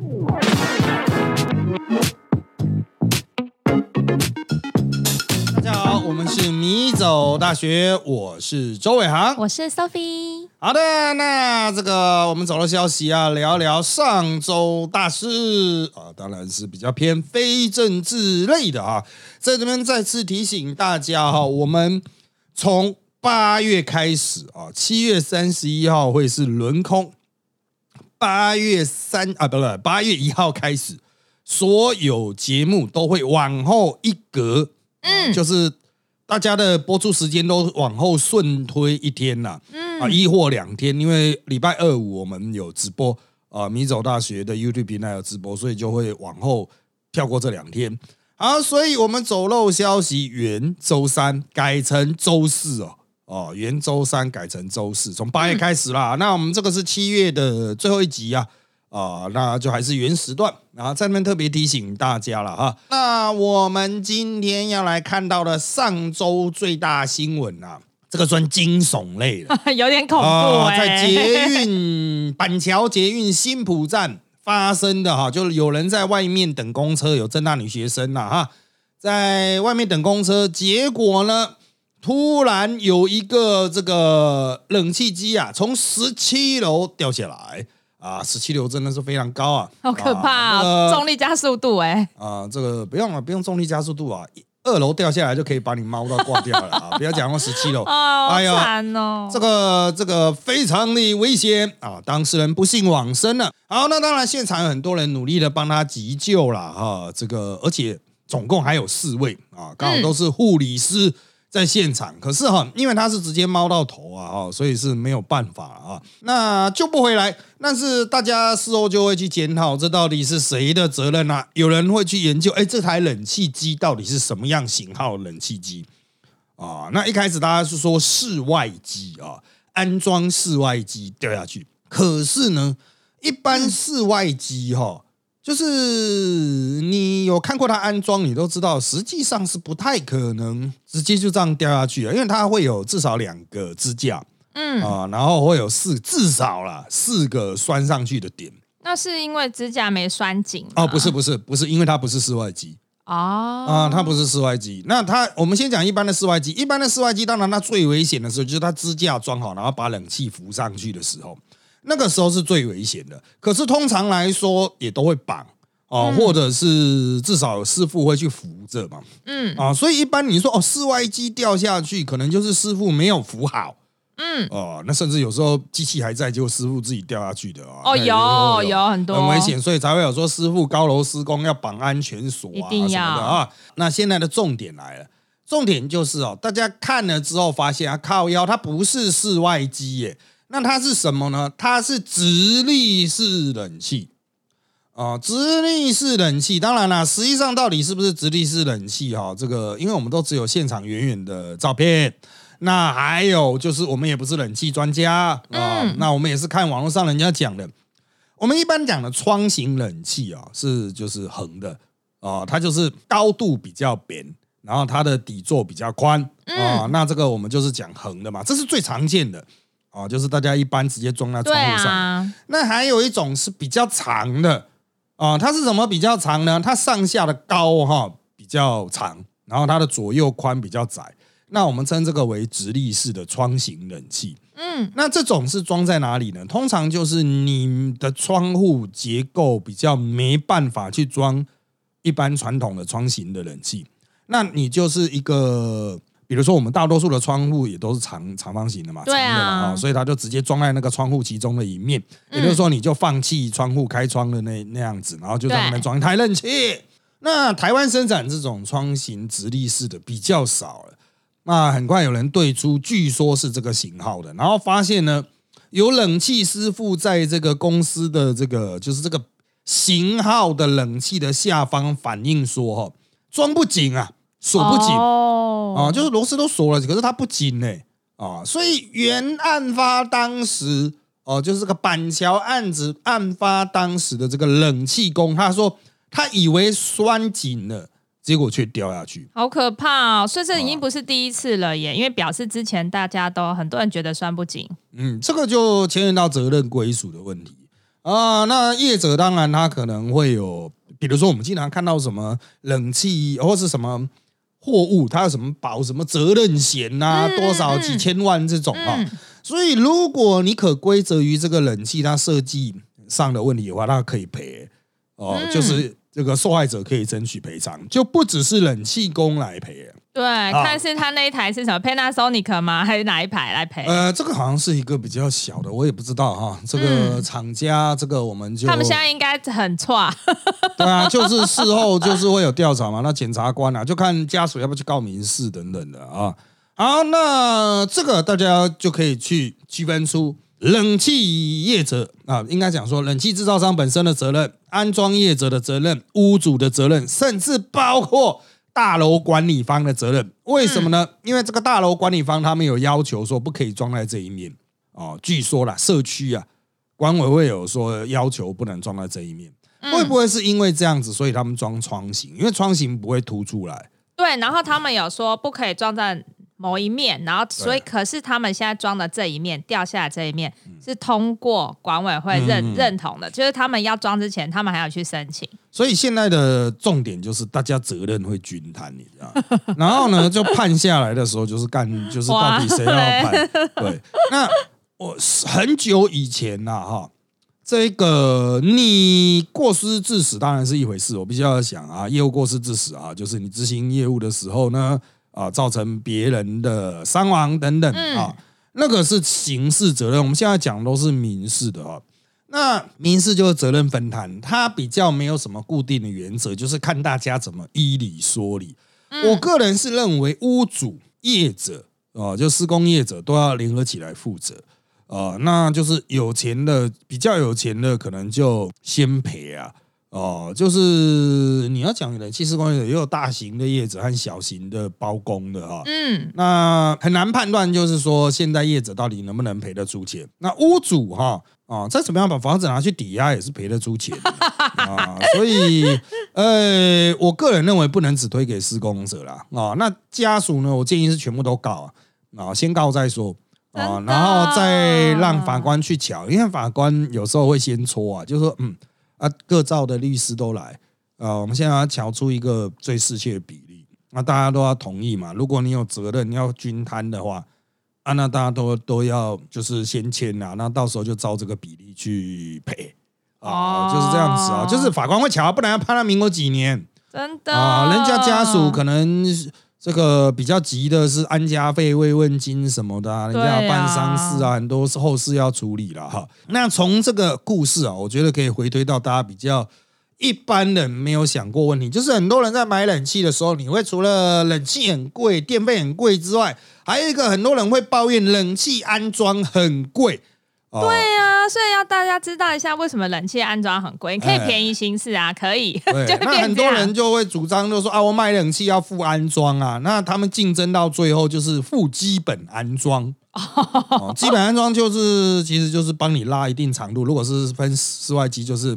大家好，我们是米走大学，我是周伟航。我是 Sophie。好的，那这个我们走了消息啊，聊聊上周大事啊，当然是比较偏非政治类的啊。在这边再次提醒大家哈，我们从八月开始啊，七月三十一号会是轮空，八月三啊，不是八月一号开始，所有节目都会往后一格，嗯，就是大家的播出时间都往后顺推一天呐，嗯啊，一或两天，因为礼拜二五我们有直播啊，米走大学的 YouTube 平台有直播，所以就会往后跳过这两天。好，所以我们走漏消息，原周三改成周四哦。哦，原周三改成周四，从八月开始啦。那我们这个是七月的最后一集啊，啊，那就还是原时段。然后在那边特别提醒大家了哈。那我们今天要来看到的上周最大新闻啊，这个算惊悚类的，有点恐怖在捷运板桥捷运新浦站发生的哈，就是有人在外面等公车，有正大女学生呐哈，在外面等公车，结果呢，突然有一个这个冷气机啊，从十七楼掉下来啊，十七楼真的是非常高啊，好可怕啊重力加速度哎、啊，这个不用了，不用重力加速度啊，二楼掉下来就可以把你猫都挂掉了啊！不要讲到十七楼，哦，哎呀惨哦！这个这个非常的危险啊！当事人不幸往生了。好，那当然现场有很多人努力的帮他急救了哈、这个而且总共还有四位啊，刚好都是护理师在现场。可是哈、因为他是直接猫到头啊哈、所以是没有办法啊。那救不回来，但是大家事后就会去检讨，这到底是谁的责任啊？有人会去研究，哎，这台冷气机到底是什么样型号冷气机？啊，那一开始大家是说室外机啊，安装室外机掉下去。可是呢，一般室外机哈、就是你有看过它安装，你都知道，实际上是不太可能直接就这样掉下去的，因为它会有至少两个支架嗯，啊，然后会有四至少啦四个拴上去的点。那是因为支架没拴紧吗哦，不是不是不是，因为它不是室外机。哦啊、它不是室外机。那它，我们先讲一般的室外机。一般的室外机，当然它最危险的时候，就是它支架装好，然后把冷气扶上去的时候，那个时候是最危险的。可是通常来说，也都会绑哦、或者是至少有师傅会去扶着嘛。嗯啊，所以一般你说哦，室外机掉下去，可能就是师傅没有扶好。嗯，哦，那甚至有时候机器还在，结果师傅自己掉下去的啊。哦有有很多很危险，所以才会有说师傅高楼施工要绑安全锁啊一定要什么的啊。那现在的重点来了，重点就是哦，大家看了之后发现啊，靠腰它不是室外机耶，那它是什么呢？它是直立式冷气。啊、直立式冷气，当然啦，实际上到底是不是直立式冷气哈、这个因为我们都只有现场远远的照片，那还有就是我们也不是冷气专家。啊、嗯。那我们也是看网络上人家讲的。我们一般讲的窗型冷气啊，是就是横的。啊、它就是高度比较扁，然后它的底座比较宽。啊、那这个我们就是讲横的嘛，这是最常见的啊、就是大家一般直接装在窗户上。啊，那还有一种是比较长的啊、它是什么比较长呢？它上下的高哈、比较长，然后它的左右宽比较窄。那我们称这个为直立式的窗型冷气。嗯那这种是装在哪里呢？通常就是你的窗户结构比较没办法去装一般传统的窗型的冷气，那你就是一个，比如说我们大多数的窗户也都是长长方形的嘛，对啊长的嘛，哦所以它就直接装在那个窗户其中的一面，也就是说你就放弃窗户开窗的那那样子，然后就在那边对装一台冷气。那台湾生产这种窗型直立式的比较少了。那很快有人对出，据说是这个型号的，然后发现呢，有冷气师傅在这个公司的这个就是这个型号的冷气的下方反映说，哈，装不紧啊，锁不紧、哦啊，就是螺丝都锁了，可是它不紧呢、啊，所以原案发当时哦、就是这个板桥案子案发当时的这个冷气工，他说他以为拴紧了，结果却掉下去。好可怕哦！所以这已经不是第一次了耶，因为表示之前大家都很多人觉得拴不紧。嗯，这个就牵连到责任归属的问题啊，那业者当然他可能会有，比如说我们经常看到什么冷气或是什么货物，它有什么保什么责任险呐、嗯多少嗯。几千万这种啊。嗯。所以如果你可归责于这个冷气它设计上的问题的话，那可以赔哦，嗯。就是这个受害者可以争取赔偿，就不只是冷气工来赔。对，看是他那一台是什么 Panasonic 吗？还是哪一排来赔？呃，这个好像是一个比较小的，我也不知道哈。这个厂家，这个我们就他们现在应该很错，对啊，就是事后就是会有调查嘛，那检察官啊，就看家属要不要去告民事等等的啊。好，那这个大家就可以去区分出冷气业者啊，应该讲说冷气制造商本身的责任、安装业者的责任、屋主的责任，甚至包括大楼管理方的责任。为什么呢？因为这个大楼管理方他们有要求说不可以装在这一面哦。据说啦，社区啊，管委会有说要求不能装在这一面。会不会是因为这样子，所以他们装窗型？因为窗型不会凸出来。对，然后他们有说不可以装在某一面，然后所以可是他们现在装的这一面掉下来这一面是通过管委会认、嗯认同的，就是他们要装之前，他们还要去申请。所以现在的重点就是大家责任会均摊，你知道？然后呢，就判下来的时候就是干，就是到底谁要判？对，那我很久以前呐、哈，这个你过失致死当然是一回事，我必须要想啊，业务过失致死啊，就是你执行业务的时候呢，啊，造成别人的伤亡等等啊，那个是刑事责任。我们现在讲都是民事的啊。那民事就是责任分摊，它比较没有什么固定的原则，就是看大家怎么依理说理。我个人是认为屋主、业者啊、就施工业者都要联合起来负责。呃，那就是有钱的，比较有钱的，可能就先赔啊。哦、就是你要讲冷气施工业者，也有大型的业者和小型的包工的哈、嗯，那很难判断，就是说现在业者到底能不能赔得出钱。那屋主哈啊，再怎么样把房子拿去抵押也是赔得出钱的 啊。所以呃，我个人认为不能只推给施工者啦啊。那家属呢，我建议是全部都告啊，啊，先告再说。啊，然后再让法官去瞧，因为法官有时候会先戳啊，就是说，嗯啊，各照的律师都来，啊，我们现在要瞧出一个最适切的比例，那大家都要同意嘛。如果你有责任要均摊的话，啊，那大家都都要就是先签啊，那到时候就照这个比例去赔啊，哦就是这样子啊，就是法官会瞧，不然要判他民国几年真的啊，人家家属可能这个比较急的是安家费、慰问金什么的、啊，人家要办丧事啊，很多是后事要处理了哈。那从这个故事啊，我觉得可以回推到大家比较一般人没有想过问题，就是很多人在买冷气的时候，你会除了冷气很贵、电费很贵之外，还有一个很多人会抱怨冷气安装很贵。哦。对啊，所以要大家知道一下为什么冷气安装很贵，你可以哎便宜行事啊，可以，对，那很多人就会主张，就说啊，我卖冷气要付安装啊，那他们竞争到最后就是付基本安装。哦，基本安装就是其实就是帮你拉一定长度，如果是分室外机就是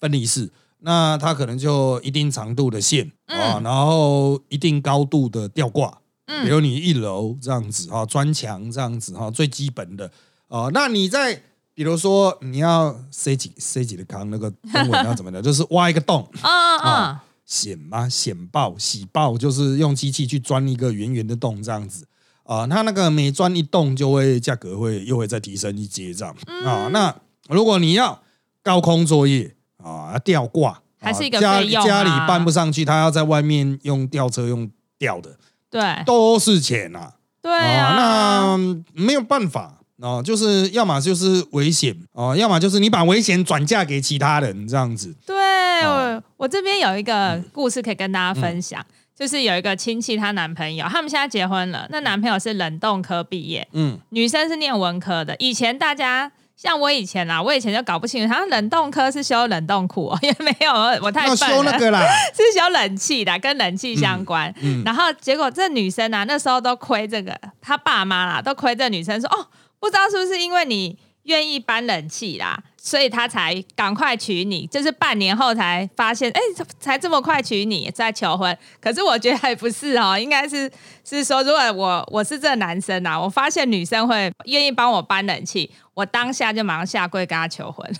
分离式，那它可能就一定长度的线啊、然后一定高度的吊挂，比如你一楼这样子哈，砖墙这样子哈，最基本的哦。那你在比如说你要塞几塞几的康那个中文要怎么的，就是挖一个洞，啊显吗？显爆、洗爆，就是用机器去钻一个圆圆的洞这样子啊。它那个每钻一洞，就会价格会又会再提升一阶这样嗯啊。那如果你要高空作业啊，吊挂，还是一个啊家家里搬不上去，他要在外面用吊车用吊的，对都是钱啊、对啊，那没有办法哦，就是要么就是危险哦，要么就是你把危险转嫁给其他人这样子。对哦我我这边有一个故事可以跟大家分享，就是有一个亲戚她男朋友，他们现在结婚了，那男朋友是冷冻科毕业，嗯，女生是念文科的。以前大家像我以前啊，我以前就搞不清楚，他冷冻科是修冷冻库、哦，也没有，我太要笨了。修那个啦，是修冷气的，跟冷气相关。嗯然后结果这女生啊，那时候都亏这个，她爸妈啦都亏这女生说，哦，不知道是不是因为你愿意搬冷气啦，所以他才赶快娶你，就是半年后才发现，哎，才这么快娶你，在求婚。可是我觉得还不是哦，应该是是说，如果我我是这男生呐，我发现女生会愿意帮我搬冷气，我当下就马上下跪跟他求婚。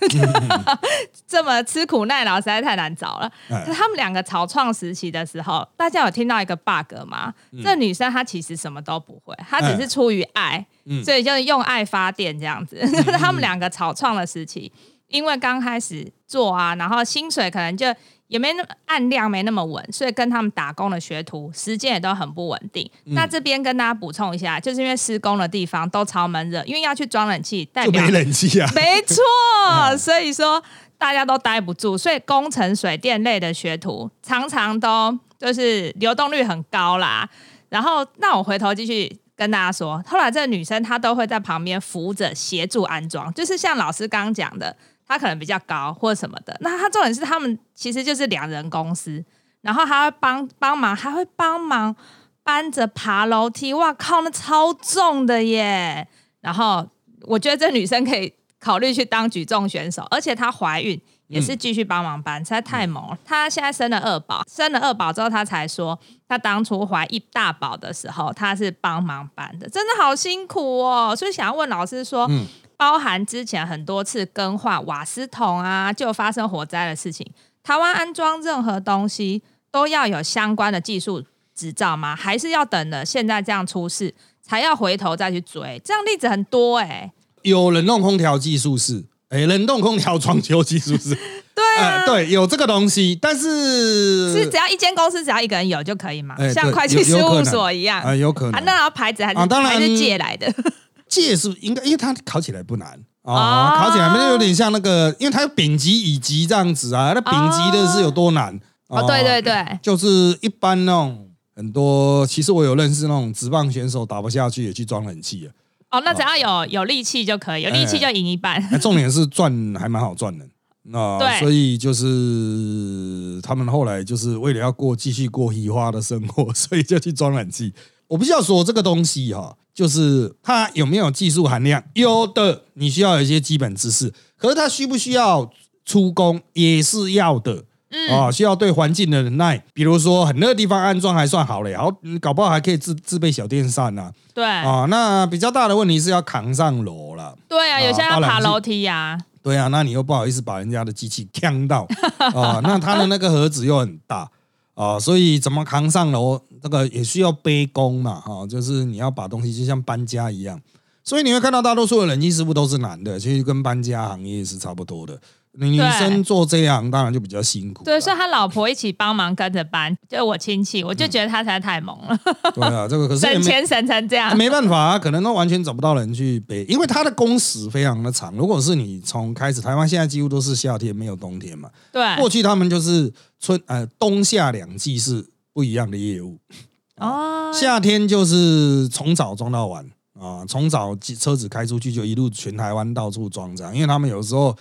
这么吃苦耐劳实在太难找了。他们两个草创时期的时候，大家有听到一个 bug 吗？这女生她其实什么都不会，她只是出于爱，所以就是用爱发电这样子。他们两个草创的时期，因为刚开始做啊，然后薪水可能就也没那么按量没那么稳，所以跟他们打工的学徒时间也都很不稳定。那这边跟大家补充一下，就是因为施工的地方都超闷热，因为要去装冷气，代表没冷气啊，没错，所以说。大家都待不住，所以工程水电类的学徒常常都就是流动率很高啦。然后，那我回头继续跟大家说，后来这个女生她都会在旁边扶着协助安装，就是像老师刚刚讲的，她可能比较高或者什么的。那他重点是他们其实就是两人公司，然后还会帮帮忙，还会帮忙搬着爬楼梯。哇靠，那超重的耶！然后我觉得这女生可以。考虑去当举重选手，而且她怀孕也是继续帮忙搬，实在太猛了。她现在生了二宝，生了二宝之后，她才说她当初怀一大宝的时候，她是帮忙搬的，真的好辛苦哦。所以想要问老师说，包含之前很多次更换瓦斯桶啊，就发生火灾的事情，台湾安装任何东西都要有相关的技术执照吗？还是要等了现在这样出事才要回头再去追？这样例子很多哎。有冷冻空调技术是，哎，冷冻空调装修技术是，对啊，对，有这个东西，但是是只要一间公司只要一个人有就可以吗？像会计事务所一样啊，有可能。那牌子还是当然还是借来的，借是应该，因为它考起来不难啊，考起来没有点像那个，因为它有丙级、乙级这样子啊，那丙级的是有多难？哦，对对对，就是一般那种很多，其实我有认识那种直棒选手打不下去也去装冷气啊。哦，那只要有有力气就可以，有力气就赢一半。重点是赚还蛮好赚的，那所以就是他们后来就是为了要过继续过移花的生活，所以就去装冷气。我不需要说这个东西哈，就是它有没有技术含量？有的，你需要有一些基本知识，可是它需不需要出工也是要的。嗯啊，需要对环境的忍耐，比如说很热的地方安装还算好了，然后搞不好还可以自自备小电扇呐。对啊，那比较大的问题是要扛上楼了。对啊，有些要爬楼梯呀。对啊，那你又不好意思把人家的机器呛到啊，那它的那个盒子又很大啊，所以怎么扛上楼，那个也需要背功嘛，哈，就是你要把东西就像搬家一样，所以你会看到大多数的冷气师傅都是男的，其实跟搬家行业是差不多的。女生做这样当然就比较辛苦。对，所以他老婆一起帮忙跟着搬，就我亲戚，我就觉得他实在太猛了。对啊，这个可是省钱省成这样，没办法啊，可能都完全找不到人去背，因为他的工时非常的长。如果是你从开始，台湾现在几乎都是夏天，没有冬天嘛。对，过去他们就是春呃冬夏两季是不一样的业务。哦，夏天就是从早装到晚啊，从早车子开出去就一路全台湾到处装这样，因为他们有时候。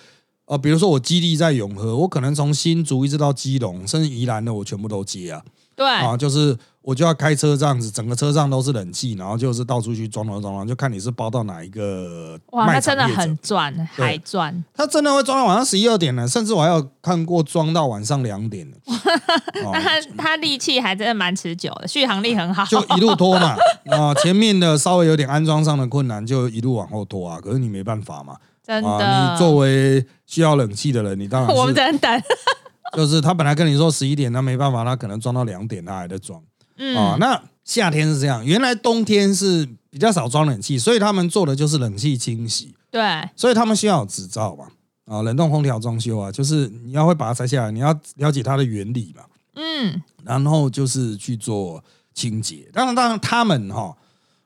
呃，比如说我基地在永和，我可能从新竹一直到基隆，甚至宜兰的，我全部都接啊。对啊，就是我就要开车这样子，整个车上都是冷气，然后就是到处去装装装，就看你是包到哪一个。哇，他真的很赚，还赚。他真的会装到晚上十一二点呢，甚至我还有看过装到晚上两点的。那他他力气还真的蛮持久的，续航力很好。就一路拖嘛，啊，前面的稍微有点安装上的困难，就一路往后拖啊。可是你没办法嘛。真的，你作为需要冷气的人，你当然 我们真等。就是他本来跟你说十一点，那没办法，他可能装到两点，他还在装。嗯啊，那夏天是这样，原来冬天是比较少装冷气，所以他们做的就是冷气清洗。对，所以他们需要有执照嘛。啊，冷冻空调装修啊，就是你要会把它拆下来，你要了解它的原理嘛。嗯，然后就是去做清洁。当然，当然他们哈，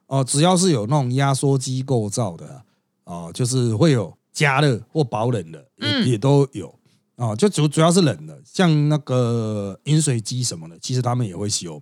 哦，只要是有那种压缩机构造的。哦，就是会有加热或保冷的，也也都有啊。就主主要是冷的，像那个饮水机什么的，其实他们也会修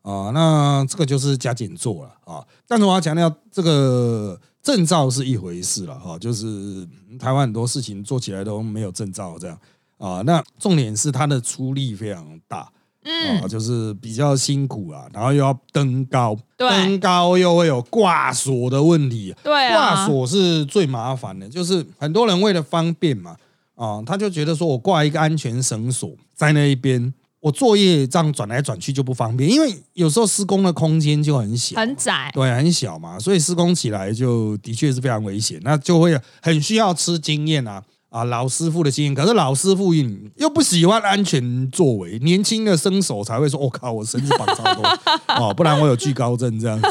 啊。那这个就是加减做了啊。但是我要强调，这个证照是一回事了哈。就是台湾很多事情做起来都没有证照这样啊。那重点是它的出力非常大嗯。啊，就是比较辛苦啊，然后又要登高，登高又会有挂锁的问题，对挂啊，锁是最麻烦的，就是很多人为了方便嘛，啊，他就觉得说我挂一个安全绳索在那一边，我作业这样转来转去就不方便，因为有时候施工的空间就很小，很窄，对，很小嘛，所以施工起来就的确是非常危险，那就会很需要吃经验啊啊，老师傅的经验。可是老师傅又不喜欢安全作为，年轻的生手才会说：“我、靠，我绳子绑超多 哦，不然我有惧高症这样子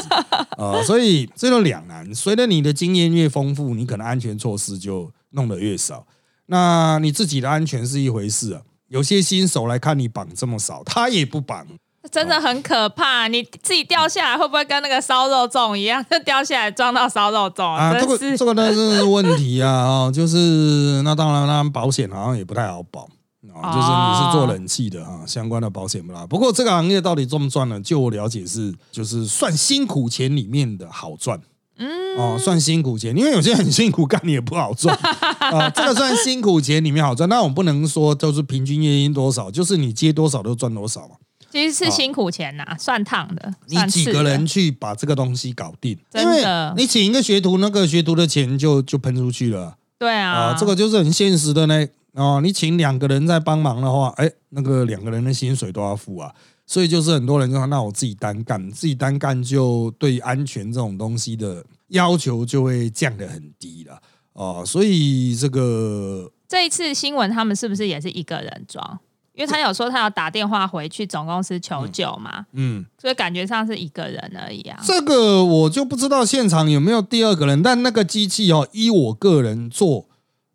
啊。”所以这就两难。随着你的经验越丰富，你可能安全措施就弄得越少。那你自己的安全是一回事啊，有些新手来看你绑这么少，他也不绑。真的很可怕。你自己掉下来会不会跟那个烧肉粽一样，就 掉下来撞到烧肉粽？啊，这个这个呢是问题啊，哦，就是那当然，那保险好像也不太好保啊，就是你是做冷气的啊，相关的保险不啦。不过这个行业到底赚不赚呢？就我了解是，就是算辛苦钱里面的好赚。嗯，哦，算辛苦钱，因为有些很辛苦干你也不好赚啊。这个算辛苦钱里面好赚，那我们不能说就是平均月薪多少，就是你接多少就赚多少嘛。其实是辛苦钱呐，算烫的。哦你几个人去把这个东西搞定？真因为的你请一个学徒，那个学徒的钱就就喷出去了。对啊啊，，这个就是很现实的呢。哦，你请两个人在帮忙的话，哎，那个两个人的薪水都要付啊。所以就是很多人就说，那我自己单干，自己单干就对安全这种东西的要求就会降得很低了。哦，所以这个这一次新闻他们是不是也是一个人装？因为他有说他要打电话回去总公司求救嘛，嗯，所以感觉上是一个人而已啊。这个我就不知道现场有没有第二个人，但那个机器哦，依我个人做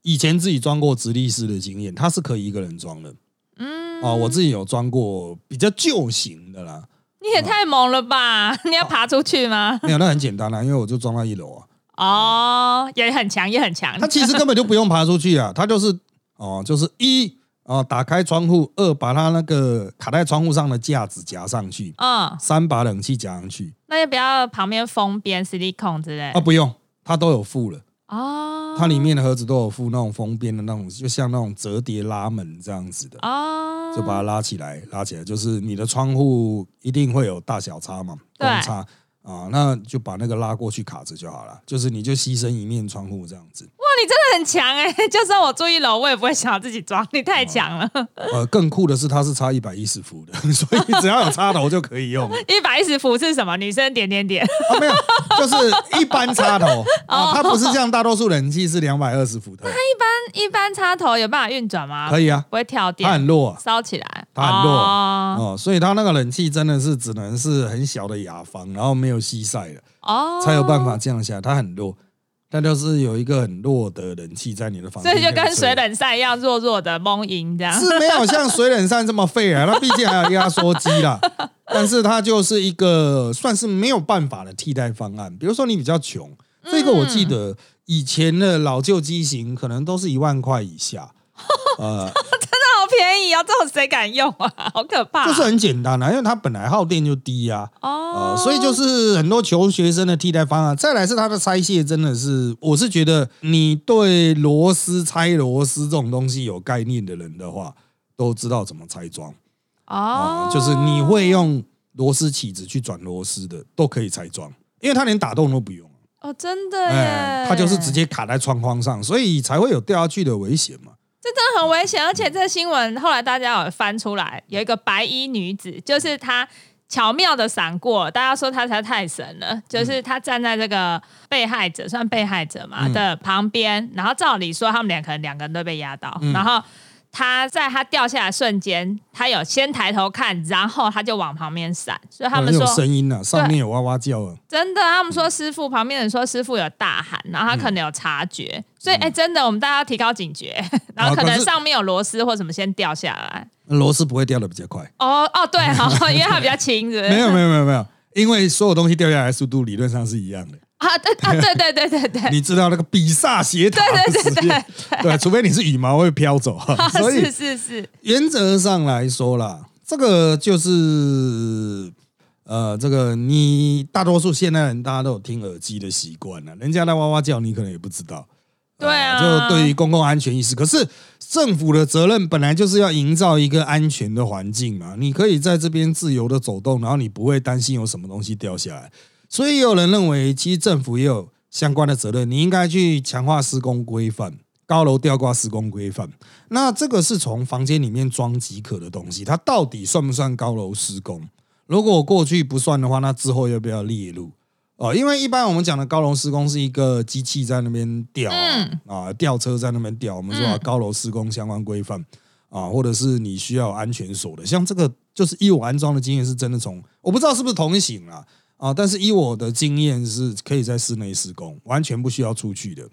以前自己装过直立式的经验，它是可以一个人装的。嗯，哦，我自己有装过比较旧型的啦。你也太猛了吧！你要爬出去吗？没有，那很简单啦，因为我就装到一楼啊。哦，也很强，也很强。它其实根本就不用爬出去啊，它就是哦，就是一哦，打开窗户；二把它那个卡在窗户上的架子夹上去；嗯，三把冷气夹上去。那要不要旁边封边 CD 控之类啊，？不用，它都有附了。哦，它里面的盒子都有附那种封边的那种，就像那种折叠拉门这样子的，哦，就把它拉起来，拉起来就是你的窗户一定会有大小差嘛，对公差啊，那就把那个拉过去卡着就好了，就是你就牺牲一面窗户这样子。哇，你真的很强哎！就算我住一楼，我也不会想要自己装，你太强了。呃，更酷的是它是插一百一十伏的，所以只要有插头就可以用。一百一十伏是什么？女生点点点。啊，没有，就是一般插头哦啊，它不是像大多数冷气是两百二十伏的，它一般一般插头有办法运转吗？可以啊，不会跳它很，弱啊。烧起来。它很弱哦哦，所以它那个冷气真的是只能是很小的雅房，然后没有西晒了，哦，才有办法降下来。它很弱，它就是有一个很弱的冷气在你的房间所以就跟水冷扇一样，弱弱的蒙音这样。是没有像水冷扇这么废啊，那毕竟还有压缩机啦。但是它就是一个算是没有办法的替代方案。比如说你比较穷，这个我记得以前的老旧机型可能都是一万块以下，呃，好便宜啊，这种谁敢用啊？好可怕。就是很简单啊，因为它本来耗电就低啊。哦呃，，所以就是很多求学生的替代方案。再来是它的拆卸，真的是，我是觉得你对螺丝拆螺丝这种东西有概念的人的话，都知道怎么拆装啊、哦，就是你会用螺丝起子去转螺丝的，都可以拆装，因为它连打洞都不用，哦，真的耶，哎，它就是直接卡在窗框上，所以才会有掉下去的危险嘛。这真的很危险，而且这个新闻后来大家有翻出来，有一个白衣女子，就是她巧妙的闪过，大家说她才太神了，就是她站在这个被害者算被害者嘛、嗯的旁边，然后照理说他们俩可能两个人都被压到，嗯然后。她在他掉下来瞬间，他有先抬头看，然后他就往旁边闪，所以他们有说声音啊，上面有哇哇叫啊。真的，他们说师傅旁边人说师傅有大喊，然后他可能有察觉，所以哎、真的，我们大家要提高警觉，然后可能上面有螺丝或什么先掉下来。螺丝不会掉的比较快，哦哦，对，好，因为它比较轻，是不是？没有没有没有没有，因为所有东西掉下来速度理论上是一样的。啊，对啊，对对对对对，你知道那个比萨斜塔的实验，对，除非你是羽毛会飘走，所以是是是，原则上来说啦，这个就是呃，这个你大多数现代人大家都有听耳机的习惯了，人家在哇哇叫，你可能也不知道对啊就对于公共安全意识。可是政府的责任本来就是要营造一个安全的环境嘛，你可以在这边自由的走动，然后你不会担心有什么东西掉下来。所以有人认为，其实政府也有相关的责任，你应该去强化施工规范。高楼吊挂施工规范，那这个是从房间里面装即可的东西，它到底算不算高楼施工？如果过去不算的话，那之后要不要列入？哦，因为一般我们讲的高楼施工是一个机器在那边吊嗯啊，吊车在那边吊，我们说啊嗯高楼施工相关规范啊，或者是你需要安全锁的，像这个就是依我安装的经验是真的从我不知道是不是同一型啦啊，但是以我的经验是可以在室内施工，完全不需要出去的。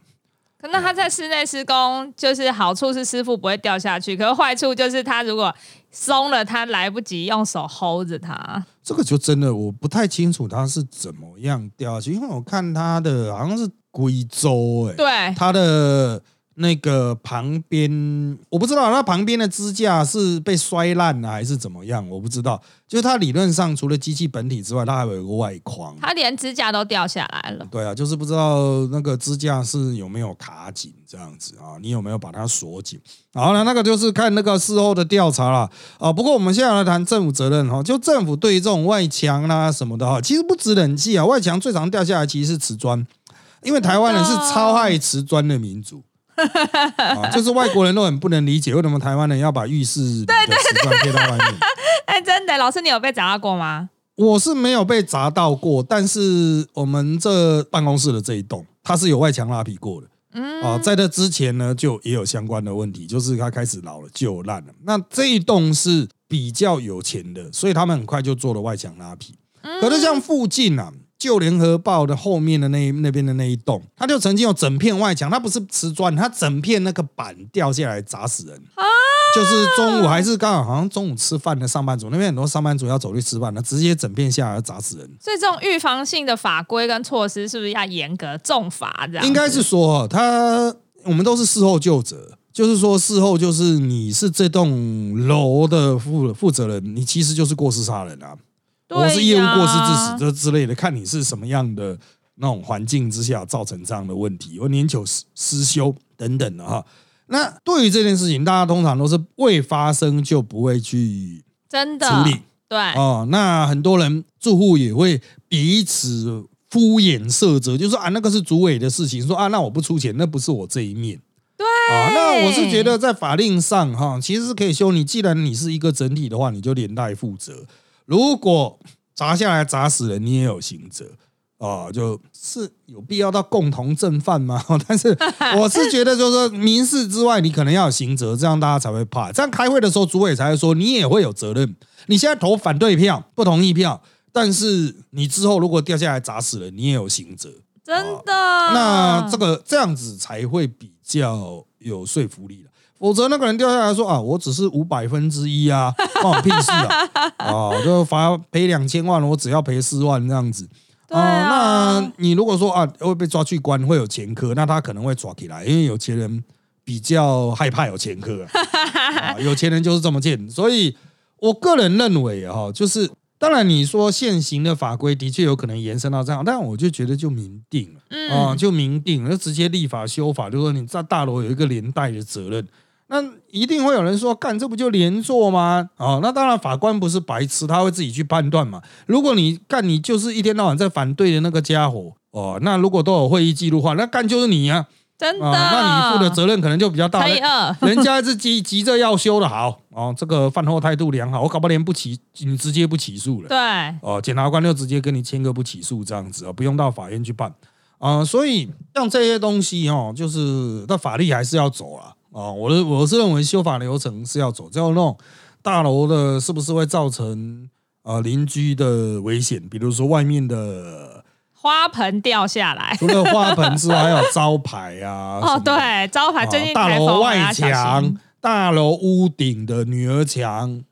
可那他在室内施工，就是好处是师傅不会掉下去，可是坏处就是他如果松了，他来不及用手 hold 着它。这个就真的我不太清楚他是怎么样掉下去，因为我看他的好像是贵州哎、对，他的那个旁边我不知道，它旁边的支架是被摔烂了还是怎么样，我不知道。就是它理论上除了机器本体之外，它还有一个外框。它连支架都掉下来了。对啊，就是不知道那个支架是有没有卡紧这样子啊，你有没有把它锁紧？好了，那个就是看那个事后的调查了。啊。不过我们现在来谈政府责任哈，就政府对于这种外墙啦、什么的哈，其实不止冷气啊，外墙最常掉下来其实是瓷砖，因为台湾人是超爱瓷砖的民族。啊，就是外国人都很不能理解，为什么台湾人要把浴室里的瓷砖贴到外面。哎，真的，老师你有被砸到过吗？我是没有被砸到过，但是我们这办公室的这一栋，它是有外墙拉皮过的。嗯，啊，在这之前呢，就也有相关的问题，就是它开始老了、旧烂了。那这一栋是比较有钱的，所以他们很快就做了外墙拉皮。可是像附近啊，旧联合报的后面的那那边的那一栋，它就曾经有整片外墙，它不是瓷砖，它整片那个板掉下来砸死人。就是中午还是刚好好像中午吃饭的上班族，那边很多上班族要走去吃饭，那直接整片下来砸死人。所以这种预防性的法规跟措施是不是要严格重罚？这样应该是说，他我们都是事后就责，就是说事后就是你是这栋楼的负负责人，你其实就是过失杀人啊，对或是业务呀过失致死这之类的，看你是什么样的那种环境之下造成这样的问题，或年久失失修等等的哈。那对于这件事情，大家通常都是未发生就不会去真的处理对，哦。那很多人住户也会彼此敷衍塞责，就说啊，那个是主委的事情，说啊，那我不出钱，那不是我这一面。对啊，那我是觉得在法令上哈，其实是可以修。你既然你是一个整体的话，你就连带负责。如果砸下来砸死人，你也有刑责啊，就是有必要到共同正犯吗？但是 我是觉得，就是说民事之外，你可能要有刑责，这样大家才会怕。这样开会的时候，主委才会说你也会有责任。你现在投反对票、不同意票，但是你之后如果掉下来砸死人，你也有刑责。真的。那这个这样子才会比较有说服力了。否则那个人掉下来说啊，我只是五百分之一啊，关我屁事啊！啊，就罚赔两千万，我只要赔四万这样子。对啊那你如果说啊会被抓去关，会有前科，那他可能会抓起来，因为有钱人比较害怕有前科啊，啊 有钱人就是这么贱。所以我个人认为哈，就是当然你说现行的法规的确有可能延伸到这样，但我就觉得就明定了。嗯啊，就明定，就直接立法修法，就说你在大楼有一个连带的责任。那一定会有人说，干这不就连坐吗？哦，那当然法官不是白痴，他会自己去判断嘛。如果你干，你就是一天到晚在反对的那个家伙哦，那如果都有会议记录话，那干就是你呀真的，啊，那你负的责任可能就比较大。乘以二，人家是急急着要修的好哦，这个饭后态度良好，我搞不好连不起，你直接不起诉了。对，哦，检察官就直接跟你签个不起诉这样子啊、不用到法院去办啊、所以像这些东西哦，就是那法律还是要走啊啊、我的我是认为修法流程是要走，就那种大楼的是不是会造成呃邻居的危险？比如说外面的花盆掉下来。除了花盆之外，还有招牌啊，哦，对，招牌最近啊大楼外墙、大楼屋顶的女儿墙，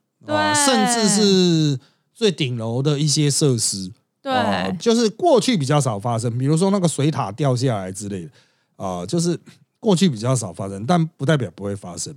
甚至是最顶楼的一些设施，对，啊就是过去比较少发生，比如说那个水塔掉下来之类的，啊，就是过去比较少发生，但不代表不会发生。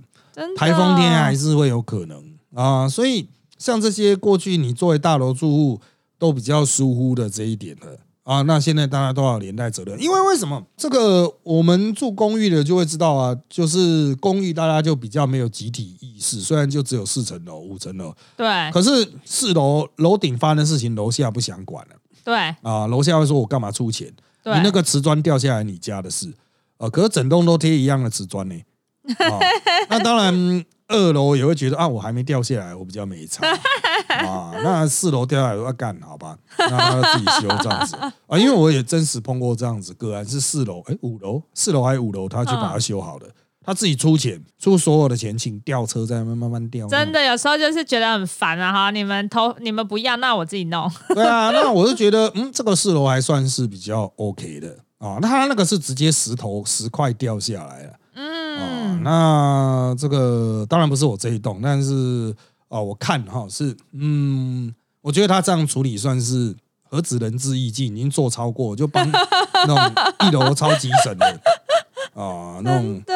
台风天还是会有可能啊，所以像这些过去你作为大楼住户都比较疏忽的这一点的啊，那现在大家都要连带责任，因为为什么？这个我们住公寓的就会知道啊，就是公寓大家就比较没有集体意识，虽然就只有四层楼、五层楼，对。可是四楼楼顶发生的事情，楼下不想管了。对。啊，楼下会说我干嘛出钱？你那个瓷砖掉下来，你家的事啊，可是整栋都贴一样的瓷砖呢，啊，那当然二楼也会觉得啊，我还没掉下来，我比较没差啊。那四楼掉下来要干好吧？那他要自己修这样子啊，因为我也真实碰过这样子个案，是四楼哎五楼四楼还是五楼，他去把它修好的，他自己出钱出所有的钱，请吊车在那边慢慢吊，真的有时候就是觉得很烦啊！哈，你们投你们不要，那我自己弄。对啊，那我就觉得，嗯，这个四楼还算是比较 OK 的啊。那他那个是直接石头石块掉下来了，嗯，啊，那这个当然不是我这一栋，但是啊，我看哈是，嗯，我觉得他这样处理算是何止仁至义尽，已经做超过，就帮那种一楼超级省的啊，那种的，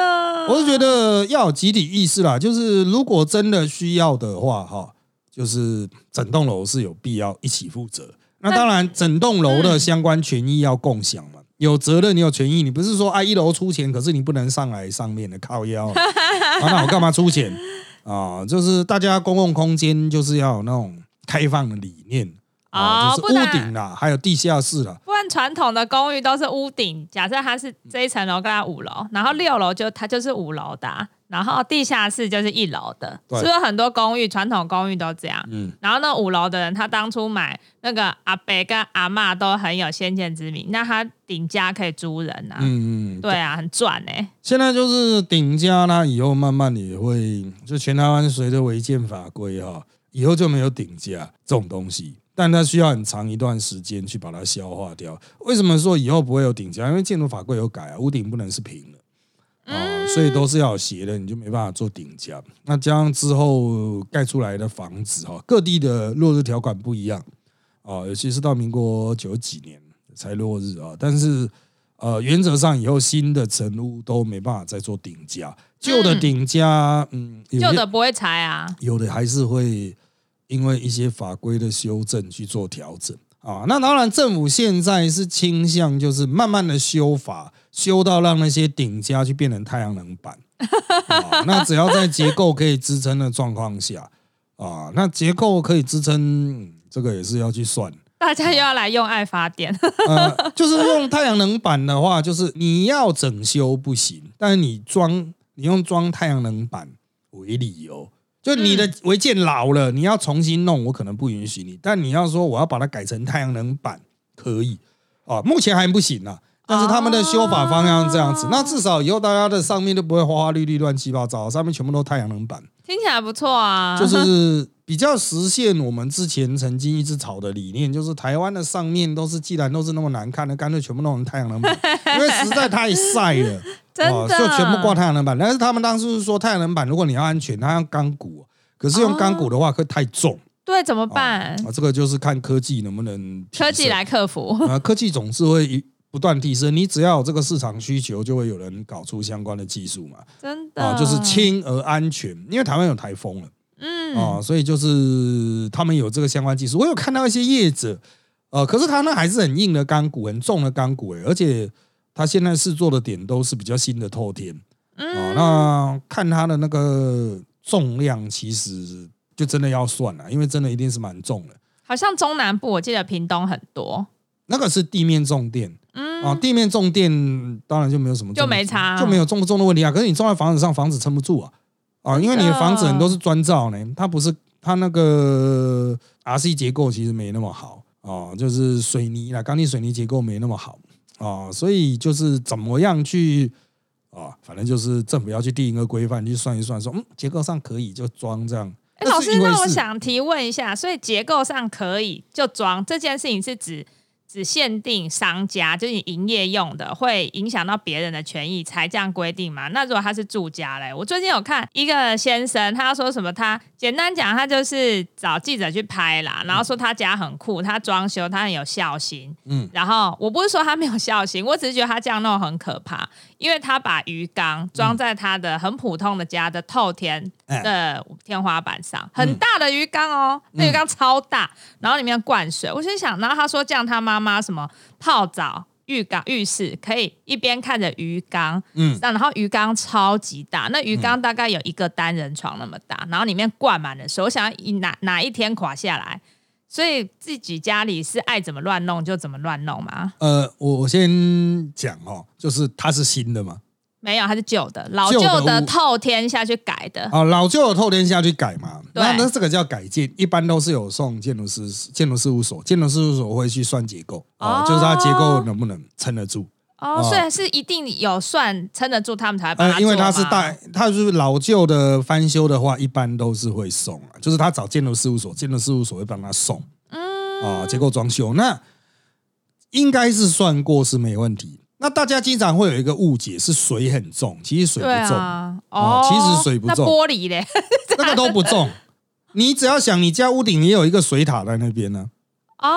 我是觉得要有集体意识啦，就是如果真的需要的话，哈，就是整栋楼是有必要一起负责。那当然，整栋楼的相关权益要共享嘛，有责任，你有权益，你不是说啊一楼出钱，可是你不能上来上面的靠腰 啊，那我干嘛出钱？啊？就是大家公共空间就是要有那种开放的理念啊，就是屋顶啦，还有地下室啦，不然传统的公寓都是屋顶，假设它是这一层楼跟它五楼，然后六楼就它就是五楼的啊、然后地下室就是一楼的，对是不是很多公寓传统公寓都这样？嗯，然后那五楼的人，他当初买那个阿伯跟阿嬷都很有先见之明，那他顶家可以租人啊，嗯嗯，对啊，很赚哎、现在就是顶家呢，以后慢慢也会，就全台湾随着违建法规哈，以后就没有顶家这种东西，但它需要很长一段时间去把它消化掉。为什么说以后不会有顶家？因为建筑法规有改啊，屋顶不能是平的啊、所以都是要有斜的，你就没办法做顶加。那加上之后盖出来的房子哈，各地的落日条款不一样啊，尤其是到民国九几年才落日啊，但是。呃，原则上以后新的成屋都没办法再做顶加，旧的顶加，嗯，旧的不会拆啊，有的还是会因为一些法规的修正去做调整啊。那当然，政府现在是倾向就是慢慢的修法，修到让那些顶家去变成太阳能板 啊。那只要在结构可以支撑的状况下啊，那结构可以支撑，嗯这个也是要去算。大家又要来用爱发电，呃，就是用太阳能板的话，就是你要整修不行，但是你装你用装太阳能板为理由，就你的违建老了，你要重新弄，我可能不允许你。但你要说我要把它改成太阳能板，可以啊，目前还不行啊。但是他们的修法方向这样子，那至少以后大家的上面都不会花花绿绿、乱七八糟，上面全部都太阳能板。听起来不错啊，就是比较实现我们之前曾经一直吵的理念，就是台湾的上面都是既然都是那么难看的，干脆全部弄成太阳能板，因为实在太晒了，真哦的就全部挂太阳能板。但是他们当时是说太阳能板，如果你要安全，它要钢骨，可是用钢骨的话会太重对，怎么啊办？啊，这个就是看科技能不能科技来克服，啊，科技总是会一不断提升，你只要有这个市场需求，就会有人搞出相关的技术嘛。真的啊，就是轻而安全，因为台湾有台风了。嗯啊，所以就是他们有这个相关技术。我有看到一些业者，呃，可是他那还是很硬的钢骨，很重的钢骨诶，而且他现在试做的点都是比较新的透天。嗯。啊。那看他的那个重量，其实就真的要算了，因为真的一定是蛮重的。好像中南部我记得屏东很多，那个是地面重电。嗯。啊，地面重电当然就没有什么就没差就没有重不重的问题啊。可是你种在房子上，房子撑不住啊。啊，因为你的房子很多是砖造呢，它不是它那个 RC 结构其实没那么好。啊，就是水泥啦，钢筋水泥结构没那么好啊，所以就是怎么样去啊，反正就是政府要去定一个规范，去算一算说，嗯，结构上可以就装这样。哎，老师，那我想提问一下，所以结构上可以就装这件事情是指只限定商家，就是你营业用的，会影响到别人的权益才这样规定吗？那如果他是住家嘞，我最近有看一个先生，他说什么他？简单讲，他就是找记者去拍啦，然后说他家很酷，他装修，他很有孝心。嗯然后我不是说他没有孝心，我只是觉得他这样弄很可怕，因为他把鱼缸装在他的很普通的家的透天哎的天花板上，很大的鱼缸哦，那鱼缸超大，然后里面灌水。我心想，然后他说这样他妈妈什么泡澡。浴缸、浴室可以一边看着鱼缸，嗯嗯，然后鱼缸超级大，那鱼缸大概有一个单人床那么大，然后里面灌满了水。我想要一哪哪一天垮下来，所以自己家里是爱怎么乱弄就怎么乱弄嘛。呃，我我先讲哦，就是它是新的嘛，没有，它是旧的，老旧的旧的屋透天下去改的。啊，老旧的透天下去改嘛，对那那这个叫改建，一般都是有送建筑师、建筑事务所，建筑事务所会去算结构就是它结构能不能撑得住。哦，哦所以是一定有算撑得住，他们才会帮他呃，因为做它是吗大，它就是老旧的翻修的话，一般都是会送啊，就是他找建筑事务所，建筑事务所会帮他送，嗯，啊，结构装修，那应该是算过是没问题。那大家经常会有一个误解，是水很重，其实水不重，啊，哦其实水不重。那玻璃嘞，那个都不重。你只要想，你家屋顶也有一个水塔在那边呢、哦，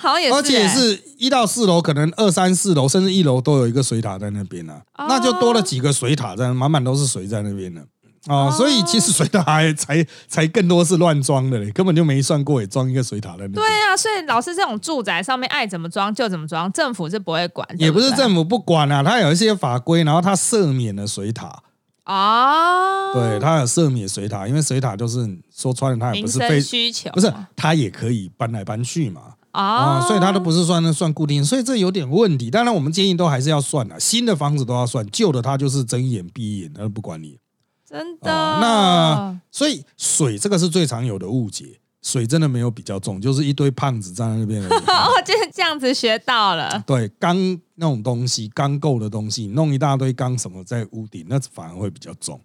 好像也是欸，而且是一到四楼，可能二三四楼甚至一楼都有一个水塔在那边呢、哦那就多了几个水塔在，满满都是水在那边呢。哦，哦所以其实水塔还才才更多是乱装的嘞，根本就没算过也装一个水塔在那边。对啊，所以老师这种住宅上面爱怎么装就怎么装，政府是不会管，也不是政府不管啊，它有一些法规，然后它赦免了水塔，哦，对，它有赦免水塔，因为水塔就是说穿了，它也不是非需求不是，它也可以搬来搬去嘛。哦啊，，所以它都不是算那算固定，所以这有点问题。当然，我们建议都还是要算的，新的房子都要算，旧的它就是睁一眼闭一眼，它都不管你真的。啊。那所以水这个是最常有的误解，水真的没有比较重，就是一堆胖子站在那边。哦，就是这样子学到了，对，钢那种东西，钢构的东西，弄一大堆钢什么在屋顶，那反而会比较重。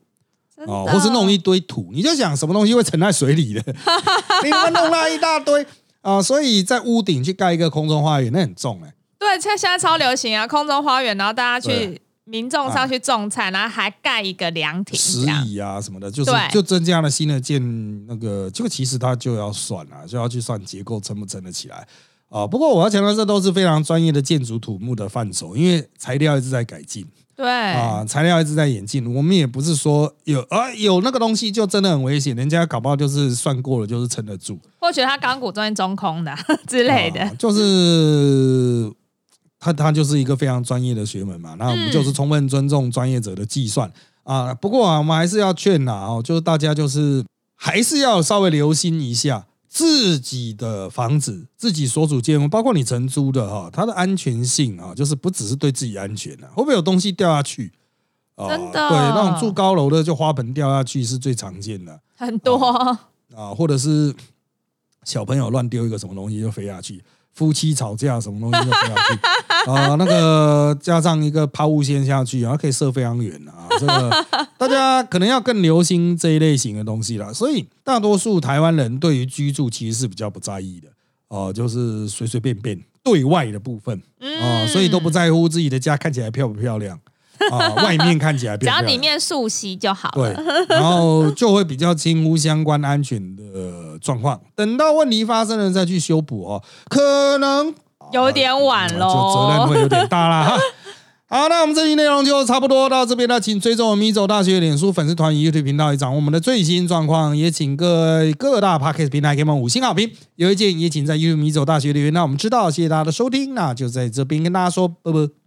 哦，或是弄一堆土，你就想什么东西会沉在水里的，你们弄那一大堆？啊，所以在屋顶去盖一个空中花园，那很重哎、对，现在现在超流行啊，空中花园，然后大家去对民众上去种菜，然后还盖一个凉亭，石椅啊什么的，就是就增加了新的建那个，这个其实它就要算啊，就要去算结构撑不撑得起来啊。不过我要强调，这都是非常专业的建筑土木的范畴，因为材料一直在改进对啊，材料一直在演进。我们也不是说有啊有那个东西就真的很危险，人家搞不好就是算过了，就是撑得住或许他钢骨中间中空的 之类的啊，就是。它它就是一个非常专业的学门嘛，那我们就是充分尊重专业者的计算啊。不过啊，我们还是要劝呐，哦，就是大家就是还是要稍微留心一下自己的房子、自己所处建物，包括你承租的哈，它的安全性啊，就是不只是对自己安全啊，会不会有东西掉下去？哦真的对，那种住高楼的，就花盆掉下去是最常见的 很多，啊，或者是小朋友乱丢一个什么东西就飞下去，夫妻吵架什么东西就飞下去啊，那个加上一个抛物线下去，然后可以射非常远啊。这个 大家可能要更留心这一类型的东西了。所以大多数台湾人对于居住其实是比较不在意的哦、就是随随便便对外的部分嗯哦、所以都不在乎自己的家看起来漂不漂亮啊、外面看起来 只。要里面素悉就好对了。，然后就会比较轻忽相关安全的状况，等到问题发生了再去修补哦，可能有点晚就喽，责任会有点大啦哈。好，那我们这期内容就差不多到这边了，请追踪我们米走大学脸书粉丝团与 YouTube 频道，以掌握我们的最新状况。也请各各大 Podcast 平台给我们五星好评，有意见也请在 YouTube 米走大学留言，那我们知道。谢谢大家的收听，那就在这边跟大家说，拜拜。